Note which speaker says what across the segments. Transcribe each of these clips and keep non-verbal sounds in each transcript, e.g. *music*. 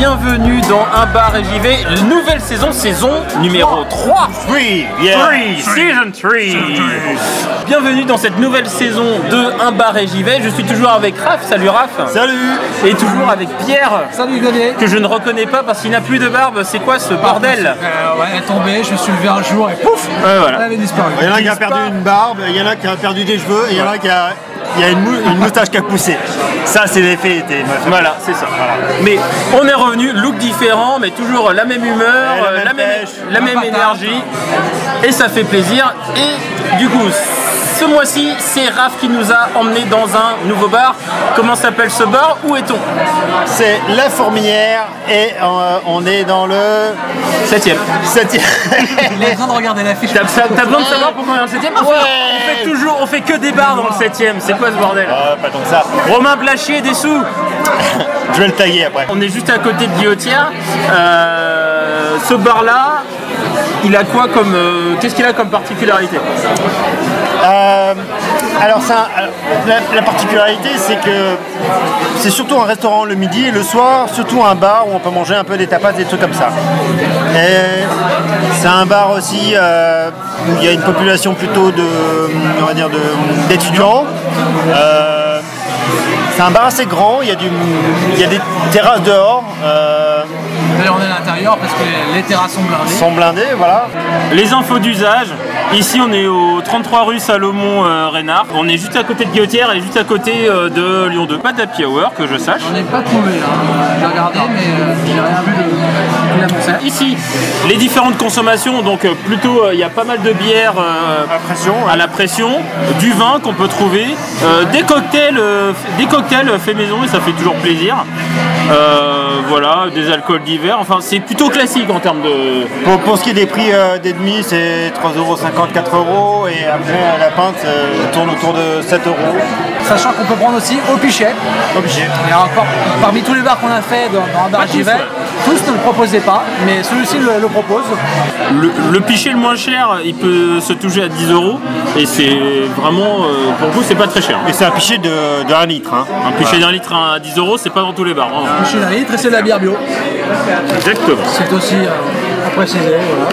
Speaker 1: Bienvenue dans Un bar et j'y vais, nouvelle saison, saison numéro 3.
Speaker 2: Oui, yeah.
Speaker 1: 3, season 3. Bienvenue dans cette nouvelle saison de Un bar et j'y vais. Je suis toujours avec Raph, salut Raph.
Speaker 2: Salut
Speaker 1: Et toujours avec Pierre,
Speaker 3: Salut Xavier
Speaker 1: que je ne reconnais pas parce qu'il n'a plus de barbe. C'est quoi ce bordel
Speaker 3: Euh, ouais, elle est tombée, je me suis levé un jour et pouf
Speaker 1: Ouais, voilà.
Speaker 3: Elle avait disparu.
Speaker 2: Il y en a qui a perdu une barbe, il y en a qui a perdu des cheveux, et il y en a qui a, il y a une, mou- une moustache qui a poussé. Ça, c'est l'effet été. meuf.
Speaker 1: Voilà, c'est ça. Mais on est revenu, look différent, mais toujours la même humeur,
Speaker 2: la
Speaker 1: euh,
Speaker 2: même
Speaker 1: la même,
Speaker 2: pêche,
Speaker 1: la même énergie, et ça fait plaisir. Et du coup, ce mois-ci, c'est Raph qui nous a emmené dans un nouveau bar. Comment s'appelle ce bar? Où est-on?
Speaker 2: C'est la fourmilière, et euh, on est dans le
Speaker 1: Septième.
Speaker 2: 7 *laughs*
Speaker 3: Il a besoin de regarder l'affiche.
Speaker 1: T'as t'as besoin de savoir pourquoi on est dans le septième? On, fait, on fait toujours, on fait que des bars dans le septième. C'est quoi ce bordel?
Speaker 2: Ah, pas tant que ça.
Speaker 1: Romain Blachier, des sous. *laughs*
Speaker 2: Je vais le tailler après.
Speaker 1: On est juste à côté de Guillotière. Euh, ce bar-là, il a quoi comme. euh, Qu'est-ce qu'il a comme particularité?
Speaker 2: Euh, alors, ça, alors, la, la particularité, c'est que c'est surtout un restaurant le midi et le soir, surtout un bar où on peut manger un peu des tapas, des trucs comme ça. C'est un bar aussi euh, où il y a une population plutôt de, on va dire, d'étudiants. Euh, c'est un bar assez grand, il y a, y a des terrasses dehors, euh,
Speaker 3: D'ailleurs, on est à l'intérieur parce que les terrasses sont blindées.
Speaker 2: sont blindées, voilà.
Speaker 1: Les infos d'usage. Ici, on est au 33 rue Salomon euh, Reynard. On est juste à côté de Guillotière et juste à côté euh, de Lyon 2. Pas d'happy hour, que je sache.
Speaker 3: J'en ai pas trouvé, hein. j'ai regardé, mais euh, j'ai rien vu de, de la poussette.
Speaker 1: Ici, les différentes consommations, donc plutôt euh, il y a pas mal de bières euh,
Speaker 2: À pression, ouais.
Speaker 1: à la pression, du vin qu'on peut trouver, euh, des cocktails, euh, des cocktails faits maison et ça fait toujours plaisir. Euh, voilà, des alcools divers. Enfin, c'est plutôt classique en termes de.
Speaker 2: Pour, pour ce qui est des prix euh, des demi, c'est 3,50€, 4 euros. Et après, euh, la pinte euh, tourne autour de 7 euros.
Speaker 3: Sachant qu'on peut prendre aussi au pichet.
Speaker 2: Obligé.
Speaker 3: Il y a encore, parmi tous les bars qu'on a fait dans, dans un bar
Speaker 1: tous,
Speaker 3: ne le proposaient pas, mais celui-ci le, le propose.
Speaker 1: Le, le pichet le moins cher, il peut se toucher à 10 euros et c'est vraiment, euh, pour vous, c'est pas très cher.
Speaker 2: Et c'est un pichet de, de 1 litre. hein.
Speaker 1: Un pichet d'un litre à 10 euros, c'est pas dans tous les bars. vraiment.
Speaker 3: Pichet d'un litre et c'est de la bière bio.
Speaker 1: Exactement.
Speaker 3: C'est aussi euh, à préciser.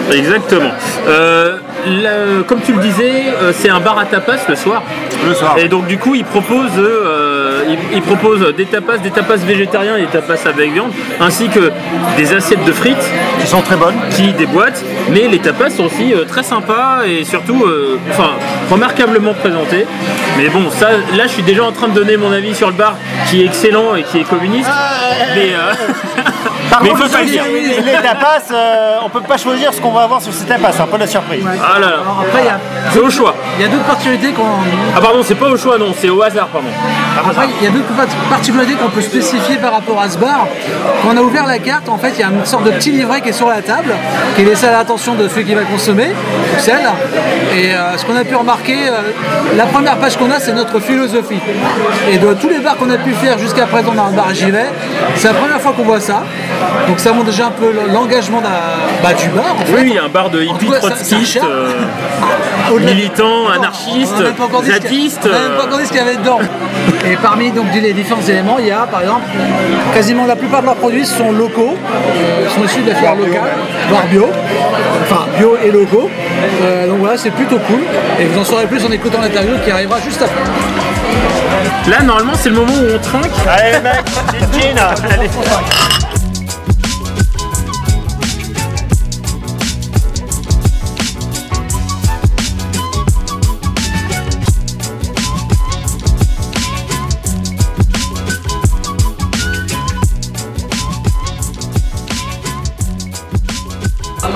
Speaker 3: Voilà.
Speaker 1: Exactement. Euh, le- comme tu le disais, euh, c'est un bar à tapas le soir.
Speaker 2: Le soir.
Speaker 1: Et donc du coup, il propose, euh, il, il propose des tapas, des tapas végétariens et des tapas avec viande, ainsi que des assiettes de frites
Speaker 2: Qui sont très bonnes.
Speaker 1: qui déboîtent. Mais les tapas sont aussi euh, très sympas et surtout, euh, enfin, remarquablement présentés. Mais bon, ça, là, je suis déjà en train de donner mon avis sur le bar, qui est excellent et qui est communiste. Mais, euh, *laughs*
Speaker 2: Par
Speaker 1: mais il
Speaker 2: contre,
Speaker 1: faut pas le dire.
Speaker 2: les, tapas, euh, on peut pas choisir ce qu'on va avoir sur ces tapas. C'est un peu la surprise.
Speaker 1: Ah là là,
Speaker 3: Alors après, il y a,
Speaker 1: c'est au choix.
Speaker 3: Il y a d'autres particularités qu'on
Speaker 1: Ah pardon, c'est pas au choix, non, c'est au hasard, pardon.
Speaker 3: Après, il y a d'autres particularités qu'on peut spécifier par rapport à ce bar. Quand on a ouvert la carte, en fait, il y a une sorte de petit livret qui est sur la table, qui est laissé à l'attention de celui qui va consommer, ou celle. Et euh, ce qu'on a pu remarquer, euh, la première page qu'on a, c'est notre philosophie. Et de tous les bars qu'on a pu faire jusqu'à présent dans le bar j'y vais, c'est la première fois qu'on voit ça. Donc ça montre déjà un peu l'engagement bah, du bar, en fait.
Speaker 1: Oui, un bar de trotskistes,
Speaker 3: cherche.
Speaker 1: euh,
Speaker 3: Au-delà-
Speaker 1: militants,
Speaker 3: On a
Speaker 1: anarchistes,
Speaker 3: même pas encore dit ce qu'il y a-
Speaker 1: zadistes.
Speaker 3: On a même pas encore dit ce qu'il y avait dedans. Et parmi donc, les différents éléments, il y a par exemple quasiment la plupart de leurs produits sont locaux, euh, sont issus de la filière locale, voire bio, enfin bio et locaux. Euh, donc voilà, c'est plutôt cool. Et vous en saurez plus en écoutant l'interview qui arrivera juste après.
Speaker 1: Là, normalement, c'est le moment où on trinque.
Speaker 2: Allez, mec. Allez.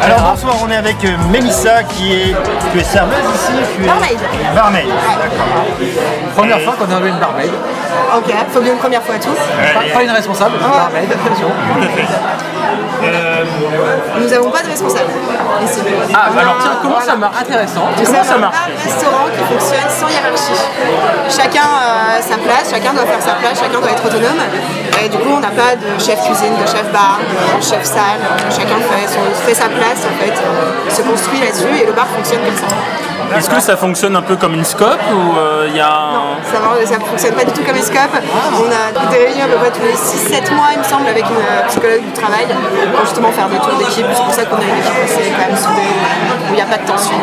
Speaker 2: Alors bonsoir, on est avec euh, Mélissa qui est. Tu es serveuse ici tu es...
Speaker 4: Barmaid.
Speaker 2: Barmaid, d'accord.
Speaker 3: Première fois qu'on a une barmaid.
Speaker 4: Ok, faut bien une première fois à tous.
Speaker 3: Pas, pas une responsable, une barmaid, attention. *laughs*
Speaker 4: n'avons pas de responsable. ici.
Speaker 1: Ah,
Speaker 4: a-
Speaker 1: alors tiens, comment ça marche Intéressant.
Speaker 4: Nous
Speaker 1: Comment ça marche
Speaker 4: un restaurant qui fonctionne sans hiérarchie. Chacun euh, a sa place, chacun doit faire sa place, chacun doit être autonome. Et du coup, on n'a pas de chef cuisine, de chef bar, de chef salle. Chacun fait, son- fait sa place en fait, se construit là-dessus et le bar fonctionne comme ça.
Speaker 1: Est-ce que ça fonctionne un peu comme une scope ou euh, il y a un...
Speaker 4: Ça ne fonctionne pas du tout comme Escope. On a des réunions à peu près tous les 6-7 mois, il me semble, avec une euh, psychologue du travail pour justement faire des tours d'équipe. C'est pour ça qu'on a une équipe assez quand même soudée, où il n'y a pas de tension.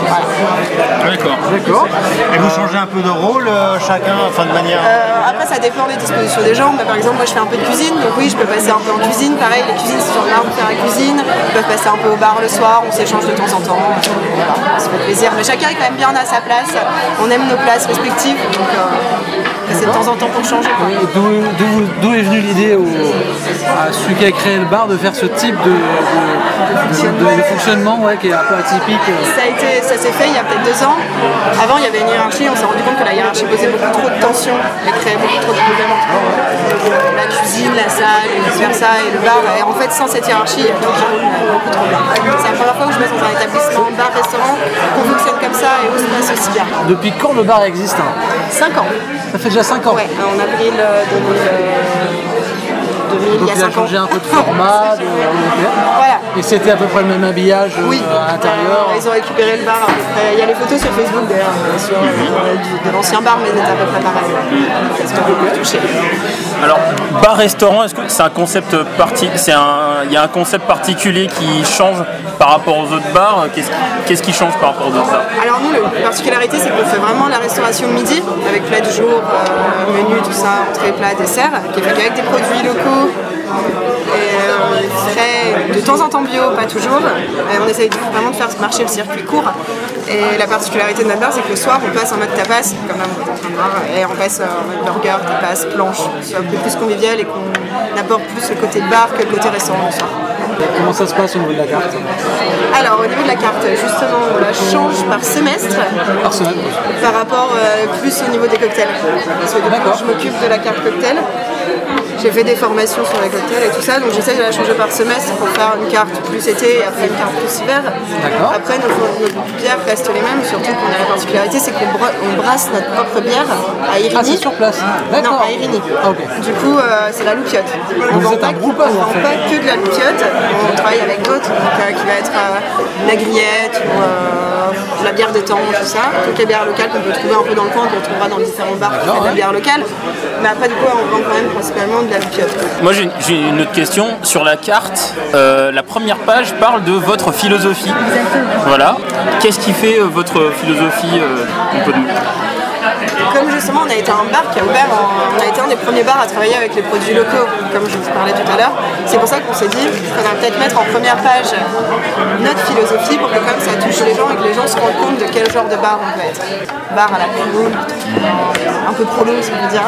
Speaker 4: Voilà.
Speaker 1: D'accord.
Speaker 3: D'accord.
Speaker 2: Et vous changez un peu de rôle euh, chacun, enfin de manière.
Speaker 4: Euh, après, ça dépend des dispositions des gens. Bah, par exemple, moi je fais un peu de cuisine, donc oui, je peux passer un peu en cuisine. Pareil, les cuisines, si j'en ai marre de faire la cuisine, ils peuvent passer un peu au bar le soir, on s'échange de temps en temps. Voilà, Mais chacun est quand même bien à sa place. On aime nos places respectives, donc euh, c'est de temps en temps pour changer.
Speaker 3: D'où d'où- d'où est venue l'idée au- à celui qui a créé le bar de faire ce type de, de- de- de fonctionnement ouais, qui est un peu atypique euh.
Speaker 4: Ça, a été, ça s'est fait il y a peut-être deux ans. Avant, il y avait une hiérarchie. On s'est rendu compte que la hiérarchie posait beaucoup trop de tensions et créait beaucoup trop de problèmes entre la cuisine, la salle, et vice-versa, et le bar. Et en fait, sans cette hiérarchie, il y a toujours beaucoup trop bien. C'est la première fois où je vais dans un établissement, bar-restaurant, qu'on fonctionne comme ça et où se passe aussi bien.
Speaker 3: Depuis quand le bar existe hein?
Speaker 4: 5 ans.
Speaker 3: Ça fait déjà 5 ans.
Speaker 4: Ouais, en avril euh, 2000, euh, 2000,
Speaker 3: Donc
Speaker 4: il y
Speaker 3: il
Speaker 4: a
Speaker 3: a
Speaker 4: 5 ans.
Speaker 3: changé un peu de *laughs* format. de-
Speaker 4: Voilà.
Speaker 3: Et c'était à peu près le même habillage euh,
Speaker 4: Oui,
Speaker 3: à l'intérieur.
Speaker 4: Euh, ils ont récupéré le bar à peu près. Il y a les photos sur Facebook d'ailleurs, euh, sur, euh, de l'ancien bar, mais c'était à peu près pareil. Parce qu'on peut toucher.
Speaker 1: Alors, bar-restaurant, est-ce que c'est un concept parti... c'est un... Il y a un concept particulier qui change par rapport aux autres bars? Qu'est-ce qu'est-ce qui change par rapport aux autres bars?
Speaker 4: Alors nous, la particularité, c'est qu'on fait vraiment la restauration midi, avec plat du jour, euh, menu, tout ça, entrée, plat, dessert, qui est fait avec des produits locaux. Et euh, de temps en temps bio, pas toujours. On essaye vraiment de faire marcher le circuit court. Et la particularité de notre bar, c'est que le soir, on passe en mode tapas, comme là on est en train de voir, et on passe en mode burger, tapas, planche, soit un peu plus convivial et qu'on apporte plus le côté bar que le côté restaurant le soir.
Speaker 3: Comment ça se passe au niveau de la carte
Speaker 4: Alors au niveau de la carte, justement, on la change par semestre
Speaker 3: Par semaine
Speaker 4: par rapport euh, plus au niveau des cocktails. Parce que du coup, je m'occupe de la carte cocktail. J'ai fait des formations sur les cocktails et tout ça, donc j'essaie de la changer par semestre pour faire une carte plus été et après une carte plus hiver. Après, nos, nos bières restent les mêmes, surtout qu'on a la particularité, c'est qu'on bra- on brasse notre propre bière à Irini.
Speaker 3: Ah, sur place
Speaker 4: Non, à Irini.
Speaker 3: Ah.
Speaker 4: Du coup, euh, c'est la loupiote. On vend
Speaker 3: êtes
Speaker 4: pas, on
Speaker 3: en
Speaker 4: vend pas que de la loupiote, on travaille avec d'autres, qui va être euh, la grillette ou euh, la bière de temps, tout ça. Toutes les bières locales qu'on peut trouver un peu dans le coin, qu'on trouvera dans différents bars qui font de la bière locale. Mais après, du coup, on vend quand même principalement de la loupiote.
Speaker 1: Moi j'ai une autre question. Sur la carte, euh, la première page parle de votre philosophie. Voilà. Qu'est-ce qui fait euh, votre philosophie euh, on peut nous-
Speaker 4: Comme justement, on a été un bar qui a ouvert, en- on a été un des premiers bars à travailler avec les produits locaux, comme je vous parlais tout à l'heure. C'est pour ça qu'on s'est dit qu'on va peut-être mettre en première page notre philosophie pour que comme ça touche les gens et que les gens se rendent compte de quel genre de bar on peut être. Bar à la prolo, un peu prolo, si on veut dire.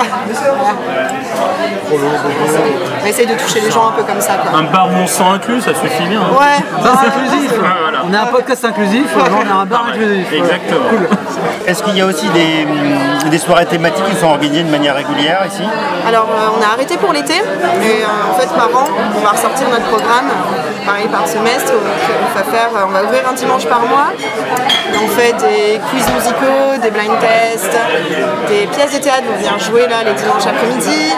Speaker 4: On essaye de toucher les gens un peu comme ça. Quoi.
Speaker 1: Un bar mon sang inclus, ça suffit bien. hein.
Speaker 4: Ouais,
Speaker 3: Ça c'est inclusif
Speaker 1: voilà.
Speaker 3: On est un podcast inclusif, on a un bar inclusif. Ouais.
Speaker 1: Exactement.
Speaker 2: Est-ce qu'il y a aussi des, hum, des soirées thématiques qui sont organisées de manière régulière ici
Speaker 4: Alors euh, on a arrêté pour l'été et euh, en fait par an on va ressortir notre programme, pareil par semestre, euh, on va ouvrir un dimanche par mois. On fait des quiz musicaux, des blind tests, des pièces de théâtre, on vient jouer là les dimanches après-midi.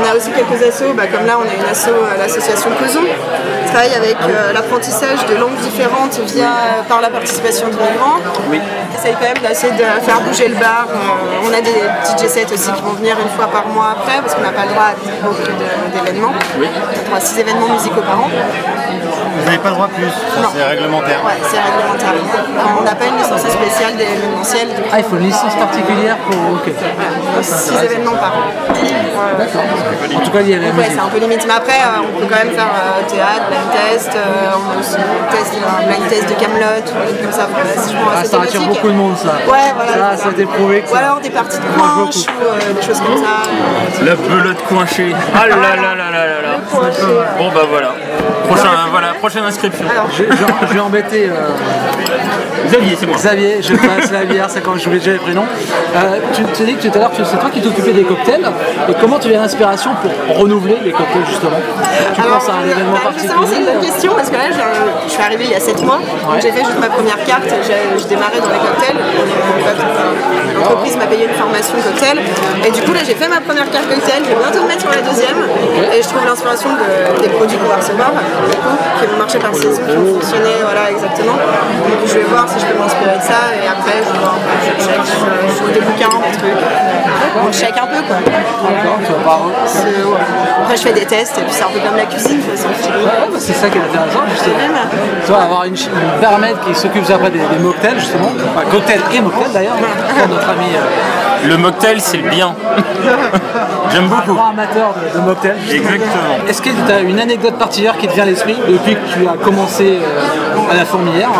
Speaker 4: On a aussi quelques assos, bah, comme là on a une asso, euh, l'association Causon, qui travaille avec euh, l'apprentissage de langues différentes via par la participation de migrants.
Speaker 1: Oui.
Speaker 4: On essaye quand même d'essayer de faire bouger le bar. Euh, on a des DJ sets aussi qui vont venir une fois par mois après parce qu'on n'a pas le droit à beaucoup d'événements.
Speaker 1: Oui.
Speaker 4: On a le droit à 6 événements musicaux par an.
Speaker 2: Vous n'avez pas le droit plus, c'est réglementaire.
Speaker 4: Ouais, c'est réglementaire. On n'a pas une licence spéciale d'événementiel. Du coup,
Speaker 3: Ah, il faut une licence particulière pour. Ok.
Speaker 4: voilà, 6 événements par an.
Speaker 3: D'accord. En tout cas, il y a la
Speaker 4: ouais,
Speaker 3: musique.
Speaker 4: c'est un peu limite. Mais après, euh, on peut quand même faire euh, théâtre, blind test. euh, on a aussi un test, un blind test de Camelot ou des comme ça.
Speaker 3: Ah, ça attire beaucoup de monde, ça.
Speaker 4: Ouais, voilà.
Speaker 3: Ça, a été prouvé que
Speaker 4: Ou alors des parties de planche ou euh, des choses comme ça.
Speaker 1: La belote coinchée. Ah là là là là là là.
Speaker 4: Coinché.
Speaker 1: Bon bah voilà. Prochain, voilà, prochaine inscription.
Speaker 3: Je, je- je vais embêter euh,
Speaker 1: Xavier, c'est moi.
Speaker 3: Xavier, je passe la bière, c'est quand j'oublie déjà les prénoms. Euh, tu tu as dit que tout à l'heure que c'est toi qui t'occupais des cocktails. Et comment tu viens l'inspiration pour renouveler les cocktails justement? Tu
Speaker 4: Alors,
Speaker 3: penses à un événement
Speaker 4: bah, justement, c'est une bonne question parce que là, je, je suis arrivée il y a 7 mois. donc J'ai fait juste ma première carte. J'ai j'ai démarré dans les cocktails. L'entreprise m'a payé une formation cocktail. Et du coup, là, j'ai fait ma première carte cocktail. Je vais bientôt me mettre sur la deuxième. Et je trouve l'inspiration de- des produits qu'on va recevoir, qui vont marcher par saison, qui vont fonctionner. Voilà, exactement. Donc, je vais voir si je peux m'inspirer de ça. Et après, je, vais voir, je check, je, des bouquins, des trucs. On check un peu, quoi. Après, je fais des tests. Et puis, c'est un peu comme la cuisine. de toute façon.
Speaker 3: Ouais, bah, c'est ça qui est intéressant justement.
Speaker 4: Même.
Speaker 3: Tu vois, avoir une, une barmaid qui s'occupe après des, des mocktails justement, enfin cocktail et mocktail d'ailleurs, pour notre ami euh,
Speaker 1: Le mocktail, c'est le bien. *laughs* J'aime
Speaker 3: un
Speaker 1: beaucoup.
Speaker 3: grand amateur de, de mocktail.
Speaker 1: Exactement.
Speaker 3: Est-ce que tu as une anecdote particulière qui te vient à l'esprit depuis que tu as commencé euh, à la fourmilière?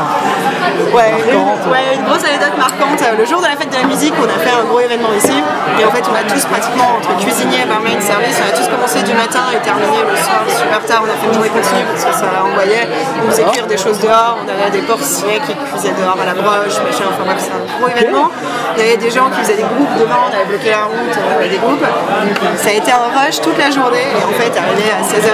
Speaker 4: Ouais,
Speaker 3: marquante.
Speaker 4: ouais, une grosse anecdote marquante. Le jour de la fête de la musique, on a fait un gros événement ici. Et en fait, on a tous pratiquement, entre cuisiniers, barmaid, service, on a tous commencé du matin et terminé le soir super tard. On a fait une journée continue parce que ça envoyait. On faisait cuire des choses dehors. On avait des porciers qui cuisaient dehors à la broche, machin. Enfin bref, c'est un gros événement. Il y avait des gens qui faisaient des groupes devant. On avait bloqué la route, on avait des groupes. Ça a été un rush toute la journée. Et en fait, arrivé à 16h,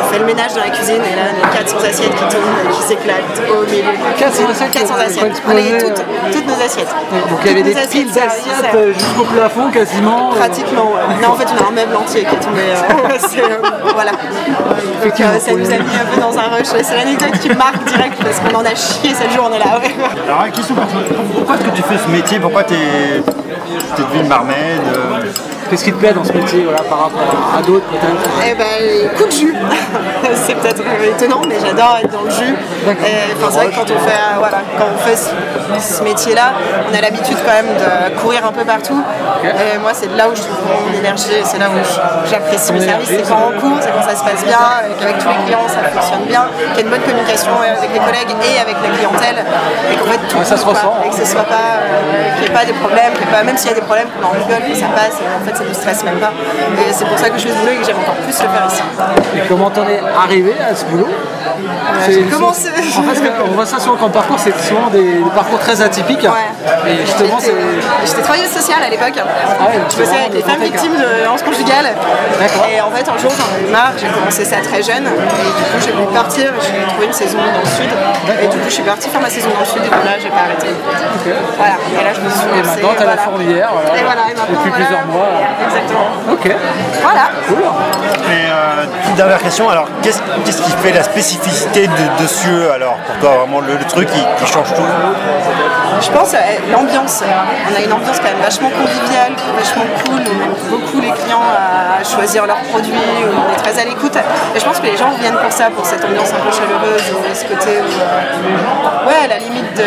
Speaker 4: on fait le ménage dans la cuisine. Et là, on a 400 assiettes qui tombent, qui s'éclatent au milieu. de la
Speaker 3: 400
Speaker 4: cuisine.
Speaker 3: assiettes
Speaker 4: 400
Speaker 3: ont
Speaker 4: assiettes. On avait
Speaker 3: euh,
Speaker 4: toutes, toutes nos assiettes.
Speaker 3: Donc il y avait des
Speaker 4: Toutes nos
Speaker 3: piles
Speaker 4: assiettes,
Speaker 3: d'assiettes
Speaker 4: ça-
Speaker 3: euh, jusqu'au plafond quasiment. euh,
Speaker 4: Pratiquement, ouais. Non, en fait, on a un meuble entier qui est tombé. euh, *laughs* euh, voilà. Donc, euh, ça nous a mis un peu dans un rush. C'est l'anecdote qui marque direct parce qu'on en a chié cette journée-là. ouais.
Speaker 2: Alors, question pour toi. Pourquoi est-ce que tu fais ce métier? Pourquoi tu es, devenu barmaid euh,
Speaker 3: Qu'est-ce qui te plaît dans ce métier voilà, par rapport à d'autres peut-être?
Speaker 4: Eh ben, coup de jus. *laughs* c'est peut-être euh, étonnant, mais j'adore être dans le jus. Enfin, c'est vrai que quand on fait, euh, voilà, quand on fait ce, ce métier-là, on a l'habitude quand même de courir un peu partout. Et moi, c'est là où je trouve mon énergie, c'est là où j'apprécie le service. C'est quand on court, c'est quand ça se passe bien, qu'avec tous les clients ça fonctionne bien, qu'il y a une bonne communication avec les collègues et avec la clientèle, et qu'en fait tout
Speaker 3: Ouais, ça se
Speaker 4: pas,
Speaker 3: ressent.
Speaker 4: et que ce soit pas, euh, qu'il n'y ait pas des problèmes, pas, même s'il y a des problèmes, qu'on en rigole, que ça passe, et en fait ça ne nous stresse même pas. Et c'est pour ça que je fais ce boulot et que j'aime encore plus le faire ici.
Speaker 3: Et comment t'en es arrivé à ce boulot?
Speaker 4: J'ai commencé.
Speaker 3: En fait, on voit ça souvent comme parcours, c'est souvent des, des parcours très atypiques.
Speaker 4: Ouais.
Speaker 3: Et justement, c'est.
Speaker 4: J'étais travailleuse sociale à l'époque.
Speaker 3: ouais,
Speaker 4: je
Speaker 3: c'est
Speaker 4: bossais avec les femmes victimes de violences conjugales.
Speaker 3: D'accord.
Speaker 4: Et en fait, un jour, j'en ai eu marre. J'ai commencé ça très jeune. Et du coup, j'ai voulu partir. J'ai trouvé une saison dans le sud. Et du coup, je suis partie faire ma saison dans le sud. Et puis là, j'ai pas arrêté. Voilà. Et là, je me suis
Speaker 3: Et maintenant, t'as la
Speaker 4: voilà.
Speaker 3: fourmilière, voilà.
Speaker 4: Et voilà. Et maintenant,
Speaker 3: Depuis
Speaker 4: voilà.
Speaker 3: plusieurs mois.
Speaker 4: Exactement.
Speaker 3: Ok.
Speaker 4: Voilà.
Speaker 2: Et euh, dernière question, alors qu'est-ce qui fait la spécificité de, de alors pour toi vraiment le, truc qui, change tout?
Speaker 4: Je pense euh, l'ambiance. On a une ambiance quand même vachement conviviale, vachement cool. On aime beaucoup les clients à choisir leurs produits. On est très à l'écoute. Et je pense que les gens viennent pour ça, pour cette ambiance un peu chaleureuse, ce côté où, euh, ouais, à la limite de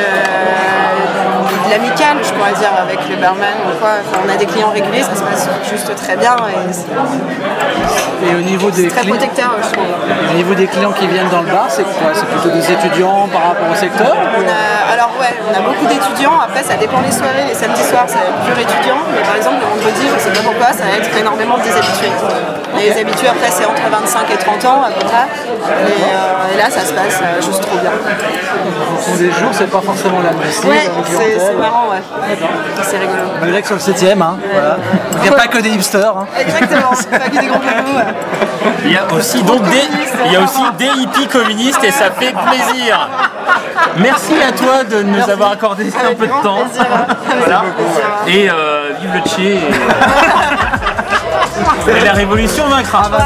Speaker 4: l'amical, je pourrais dire, avec le barman ou quoi. Enfin, on a des clients réguliers, ça se passe juste très bien. Et
Speaker 3: au niveau des
Speaker 4: très
Speaker 3: clients.
Speaker 4: protecteur, je trouve.
Speaker 3: Au niveau des clients qui viennent dans le bar, c'est quoi? C'est plutôt des étudiants par rapport au secteur
Speaker 4: On a- alors ouais, on a beaucoup d'étudiants. Après, ça dépend les soirées. Les samedis soirs, c'est pur étudiant. Mais par exemple, le vendredi, je sais pas pourquoi, ça va être énormément des habitués. Les habitués, après, c'est entre 25 et 30 ans à peu près. Et, euh, et là, ça se passe euh, juste trop bien.
Speaker 3: En fonction des jours, c'est pas forcément la même style,
Speaker 4: Ouais, c'est marrant, ouais. C'est rigolo.
Speaker 3: Malgré que sur le 7ème, hein, voilà. Il n'y a pas que des hipsters. Hein.
Speaker 4: Exactement, c'est *laughs* pas que des gros bobos. ouais.
Speaker 1: Il y a aussi donc des, il y a aussi des hippies communistes et ça fait plaisir. Merci à toi de nous avoir accordé un peu de temps.
Speaker 4: plaisir. Avec
Speaker 1: Voilà. Et euh, vive le Tché. Et... *laughs* et la révolution vaincra.
Speaker 4: Voilà.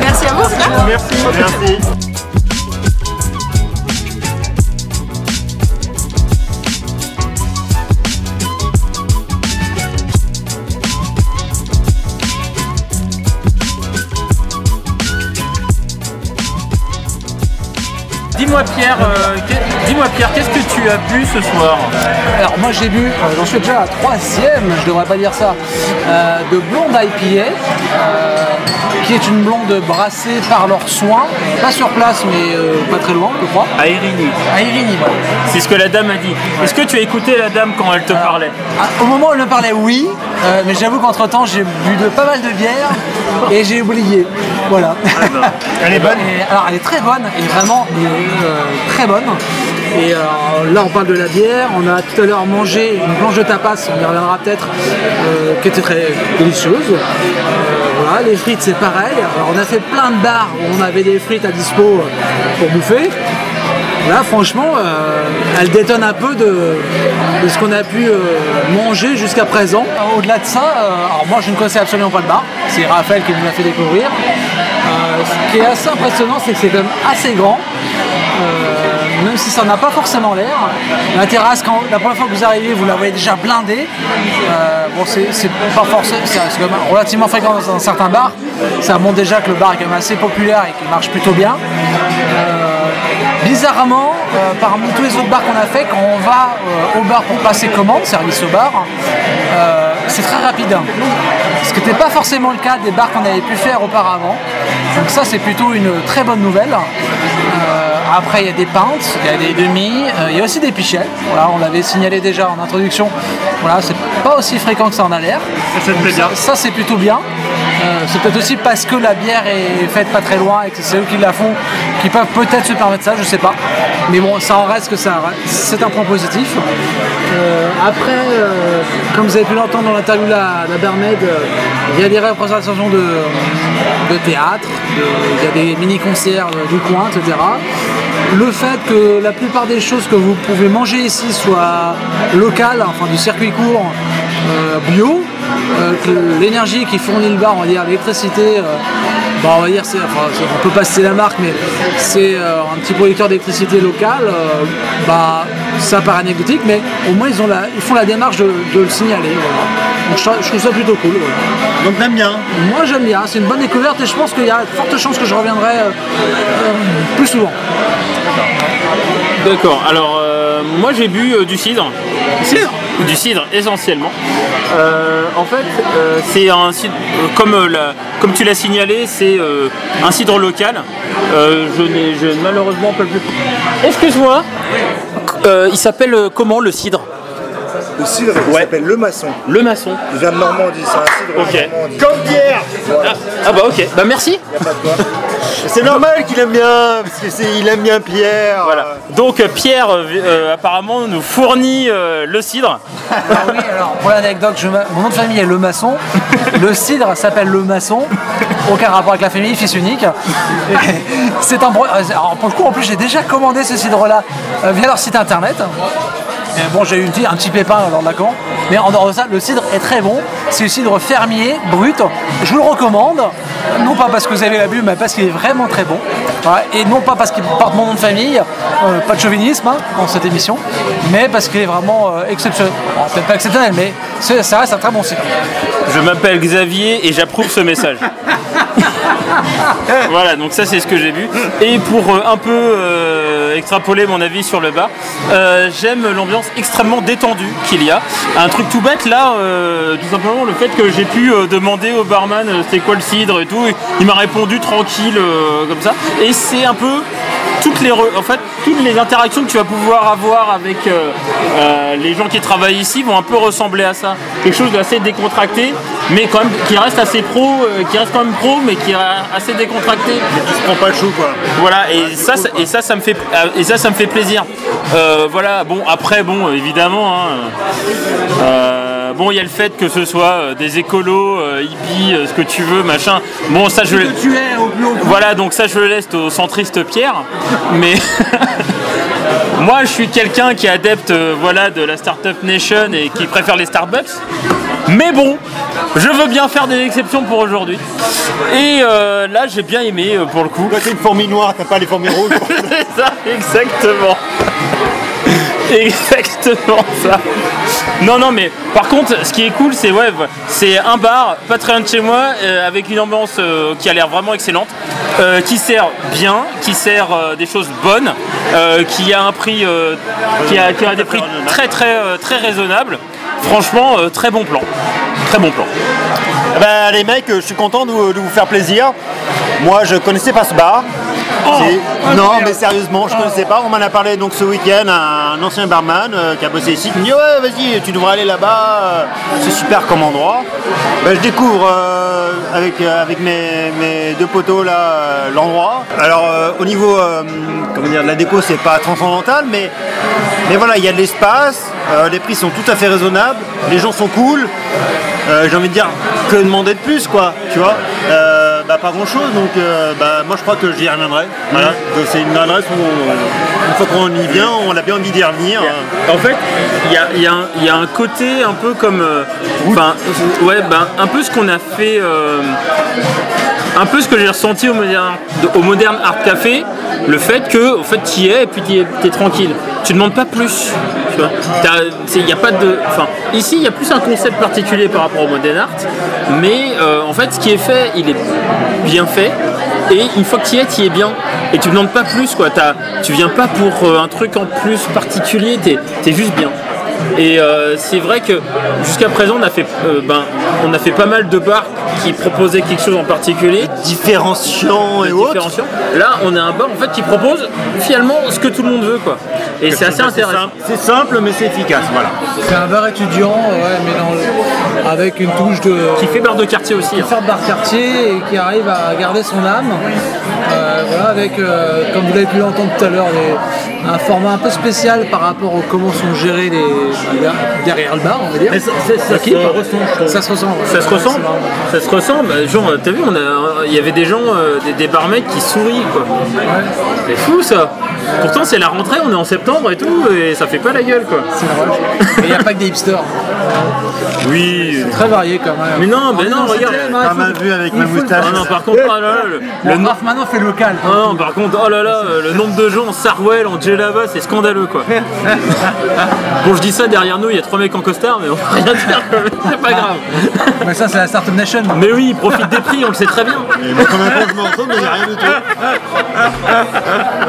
Speaker 4: Merci à vous.
Speaker 1: Merci.
Speaker 2: Merci.
Speaker 1: Dis-moi Pierre, euh, dis-moi Pierre, qu'est-ce que tu as bu ce soir
Speaker 3: Alors moi j'ai bu, euh, j'en suis déjà à la troisième, je devrais pas dire ça, euh, de blonde IPA, qui est une blonde brassée par leurs soins, pas sur place mais pas très loin je crois.
Speaker 1: À
Speaker 3: Irigny.
Speaker 1: C'est ce que la dame a dit. Est-ce que tu as écouté la dame quand elle te parlait
Speaker 3: Ah, Au moment où elle me parlait, oui. Euh, mais j'avoue qu'entre temps j'ai bu de pas mal de bière et j'ai oublié. Voilà. *laughs*
Speaker 2: Elle est bonne.
Speaker 3: Et alors elle est très bonne, et vraiment elle est, euh, très bonne. Et euh, là on parle de la bière, on a tout à l'heure mangé une planche de tapas, on y reviendra peut-être, euh, qui était très délicieuse. Voilà, les frites c'est pareil. Alors on a fait plein de bars où on avait des frites à dispo pour bouffer. Là, franchement, euh, elle détonne un peu de, ce qu'on a pu euh, manger jusqu'à présent. Au-delà de ça, euh, alors moi je ne connaissais absolument pas le bar. C'est Raphaël qui nous l'a fait découvrir. Euh, ce qui est assez impressionnant, c'est que c'est quand même assez grand. Euh, même si ça n'a pas forcément l'air. La terrasse, la première fois que vous arrivez, vous la voyez déjà blindée. Euh, bon, c'est pas forcément, c'est relativement fréquent dans, dans certains bars. Ça montre déjà que le bar est quand même assez populaire et qu'il marche plutôt bien. Bizarrement, euh, parmi tous les autres bars qu'on a fait, quand on va euh, au bar pour passer commande, service au bar, euh, c'est très rapide. Ce qui n'était pas forcément le cas des bars qu'on avait pu faire auparavant. Donc ça, c'est plutôt une très bonne nouvelle. Après, il y a des pintes, il y a des demi, il y a aussi des pichets. Voilà, on l'avait signalé déjà en introduction. Voilà, c'est pas aussi fréquent que ça en a l'air.
Speaker 1: Ça.
Speaker 3: Ça, c'est plutôt bien. Euh, c'est peut-être aussi parce que la bière est faite pas très loin et que c'est eux qui la font qui peuvent peut-être se permettre ça, je sais pas. Mais bon, ça en reste que ça, c'est un point positif. Euh, après, euh, comme vous avez pu l'entendre dans l'interview de la, la euh, il y a des représentations de, de théâtre, il y a des mini-concerts du coin, etc. Le fait que la plupart des choses que vous pouvez manger ici soient locales, enfin du circuit court, bio, que l'énergie qui fournit le bar, on va dire l'électricité, euh, bah, on va dire, c'est, enfin, on peut pas citer la marque, mais c'est euh, un petit producteur d'électricité local, euh, bah, ça paraît anecdotique, mais au moins ils, ont la, ils font la démarche de, de le signaler. voilà. Donc je, trouve- je trouve ça plutôt cool. voilà.
Speaker 2: Donc t'aimes bien.
Speaker 3: Moi j'aime bien, c'est une bonne découverte et je pense qu'il y a de fortes chances que je reviendrai euh, euh, plus souvent.
Speaker 1: D'accord, alors euh, moi j'ai bu euh, du cidre.
Speaker 3: Cidre?
Speaker 1: Du cidre essentiellement. Euh, en fait, euh, c'est un cidre, euh, comme, euh, la- comme tu l'as signalé, c'est euh, un cidre local. Euh, je n'ai malheureusement pas plus. Excuse-moi, Euh, il s'appelle comment le cidre?
Speaker 5: Le cidre
Speaker 1: Ouais.
Speaker 5: s'appelle le maçon.
Speaker 1: Le maçon.
Speaker 5: Il vient de Normandie, c'est un cidre de.
Speaker 2: Comme Pierre
Speaker 1: Ah, ah bah ok, bah merci.
Speaker 2: C'est normal qu'il aime bien, parce qu'il aime bien Pierre.
Speaker 1: Voilà. Donc euh, Pierre euh, euh, apparemment nous fournit euh, le cidre. *laughs*
Speaker 3: Alors oui, alors pour l'anecdote, mon nom de famille est Le Maçon. Le cidre s'appelle Le Maçon. Aucun rapport avec la famille, fils unique. *laughs* C'est un. bro- Alors pour le coup, en plus, j'ai déjà commandé ce cidre-là euh, via leur site internet. Et bon, j'ai eu un petit pépin lors de la commande. Mais en dehors de ça, le cidre est très bon. C'est le cidre fermier, brut. Je vous le recommande. Non pas parce que vous avez la mais parce qu'il est vraiment très bon. Voilà. Et non pas parce qu'il porte mon nom de famille. Euh, pas de chauvinisme hein, dans cette émission. Mais parce qu'il est vraiment euh, exceptionnel. Bon, Peut-être pas exceptionnel, mais ça reste un très bon cidre.
Speaker 1: Je m'appelle Xavier et j'approuve ce message. *laughs* *laughs* voilà, donc ça c'est ce que j'ai vu. Et pour euh, un peu euh, extrapoler mon avis sur le bar, euh, j'aime l'ambiance extrêmement détendue qu'il y a. Un truc tout bête là, tout simplement le fait que j'ai pu demander au barman c'était quoi le cidre et tout, il m'a répondu tranquille comme ça. Et c'est un peu toutes les, en fait, toutes les interactions que tu vas pouvoir avoir avec euh, euh, les gens qui travaillent ici vont un peu ressembler à ça. Quelque chose d'assez décontracté, mais quand même qui reste assez pro, euh, qui reste quand même pro, mais qui est assez décontracté.
Speaker 2: Tu te prends pas le chou, quoi.
Speaker 1: Voilà, et ça, ça- et ça, ça me fait, et ça, ça me fait plaisir. Voilà, bon, après, bon, évidemment, hein, bon, il y a le fait que ce soit euh, des écolos, euh, hippies, euh, ce que tu veux, machin. Bon, ça, je,
Speaker 3: Tu es au plus haut.
Speaker 1: voilà, donc ça je le laisse au centriste Pierre. Mais *laughs* moi je suis quelqu'un qui est adepte euh, voilà, de la Startup Nation et qui préfère les Starbucks. Mais bon, je veux bien faire des exceptions pour aujourd'hui. Et euh, là j'ai bien aimé euh, pour le coup.
Speaker 2: Toi, t'es une fourmi noire, t'as pas les fourmis rouges. *laughs*
Speaker 1: C'est ça, exactement. *laughs* Exactement ça. Non, non, mais par contre, ce qui est cool, c'est ouais, c'est un bar pas très loin de chez moi, euh, avec une ambiance euh, qui a l'air vraiment excellente, euh, qui sert bien, qui sert des choses bonnes, qui a un prix, qui, a, qui a des prix très très très raisonnables. Franchement, très bon plan, très bon plan.
Speaker 2: bah, les mecs, je suis content de vous faire plaisir. Moi, je connaissais pas ce bar.
Speaker 3: Ah,
Speaker 2: non, mais sérieusement, je connaissais pas. On m'en a parlé donc ce week-end à un ancien barman euh, qui a bossé ici, qui me dit ouais, vas-y, tu devrais aller là-bas. euh, C'est super comme endroit. Ben, je découvre euh, avec euh, avec mes, mes deux poteaux là l'endroit. Alors au niveau comment dire de la déco, c'est pas transcendantal, mais mais voilà, il y a de l'espace. les prix sont tout à fait raisonnables. Les gens sont cool. J'ai envie de dire que demander de plus quoi, tu vois. Euh, bah, pas grand chose donc euh, bah, moi je crois que j'y reviendrai. Voilà. Donc, C'est une adresse où on- une fois qu'on y vient, on a bien envie d'y revenir.
Speaker 1: En fait, il y a, il y a y a un côté un peu comme. euh, ouais, ben, un peu ce qu'on a fait. Un peu ce que j'ai ressenti au Modern, au Modern Art Café, le fait que, en fait, tu y es et puis tu es, tranquille. Tu demandes pas plus. tu y a pas de. Enfin, ici, il y a plus un concept particulier par rapport au Modern Art, mais euh, en fait, ce qui est fait, il est bien fait. Et une fois que tu y es, tu y es bien. Et tu demandes pas plus, quoi. T'as- tu viens pas pour euh, un truc en plus particulier, t'es es juste bien. Et euh, c'est vrai que jusqu'à présent, on a, fait, euh, ben, on a fait pas mal de bars qui proposaient quelque chose en particulier.
Speaker 2: Différenciant et autres.
Speaker 1: différenciant. Là, on a un bar en fait qui propose finalement ce que tout le monde veut, quoi. Et c'est assez intéressant.
Speaker 2: C'est simple mais c'est efficace. Voilà.
Speaker 3: C'est un bar étudiant, ouais, mais dans le- avec une touche de
Speaker 1: Qui fait bar de quartier aussi. hein.
Speaker 3: faire de bar quartier et qui arrive à garder son âme. Euh, voilà, avec, euh, comme vous l'avez pu l'entendre tout à l'heure, un format un peu spécial par rapport au comment sont gérés les bah, derrière le bar, on va dire.
Speaker 1: Mais ça, ça- ça
Speaker 3: Ok.
Speaker 1: se trouve.
Speaker 3: Ça se ouais.
Speaker 1: Ça se ressemble, ça se ressemble. Genre, t'as vu, il y avait des gens, euh, des, des barmaids qui sourient, quoi. C'est fou ça. Pourtant, c'est la rentrée, on est en septembre et tout, et ça fait pas la gueule, quoi.
Speaker 3: C'est vrai. *laughs* Et il n'y a pas que des hipsters.
Speaker 1: Oui.
Speaker 3: Très varié quand même.
Speaker 1: Mais non, mais non,
Speaker 3: c'est
Speaker 1: regarde.
Speaker 3: très- non, il
Speaker 2: Pas
Speaker 3: faut-
Speaker 2: mal vu avec ma moustache.
Speaker 1: Ah non, par contre, oh là là, le,
Speaker 3: Bon,
Speaker 1: le nom-
Speaker 3: Raph, maintenant fait local.
Speaker 1: Ah non, par contre, oh là là, euh, le nombre de gens en Sarwell, en Djellaba, c'est scandaleux quoi. *laughs* bon, je dis ça derrière nous, il y a trois mecs en costard, mais on peut rien dire, c'est pas grave.
Speaker 3: Mais ça, c'est la Startup Nation.
Speaker 1: Mais oui, ils profitent des prix, on le sait très bien.
Speaker 2: Comme un peu, je m'en retourne, mais il n'y a rien du tout. *laughs*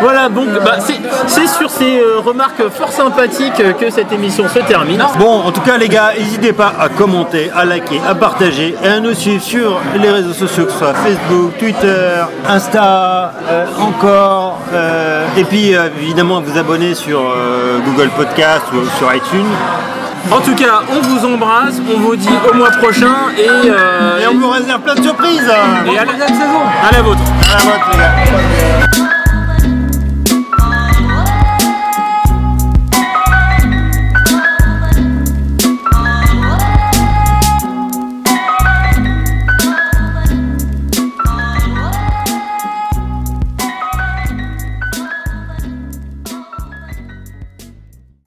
Speaker 1: Voilà, donc bah, c'est- sur ces euh, remarques fort sympathiques que cette émission se termine.
Speaker 2: Bon, en tout cas, les gars, n'hésitez pas à commenter, à liker, à partager et à nous suivre sur les réseaux sociaux, que ce soit Facebook, Twitter, Insta, euh, encore. euh, et puis, évidemment, à vous abonner sur Google Podcast ou sur iTunes.
Speaker 1: En tout cas, on vous embrasse, on vous dit au mois prochain et, euh,
Speaker 2: Et on vous réserve plein de surprises. hein.
Speaker 1: et à, la,
Speaker 3: saison.
Speaker 1: à la vôtre.
Speaker 2: À la vôtre, les gars.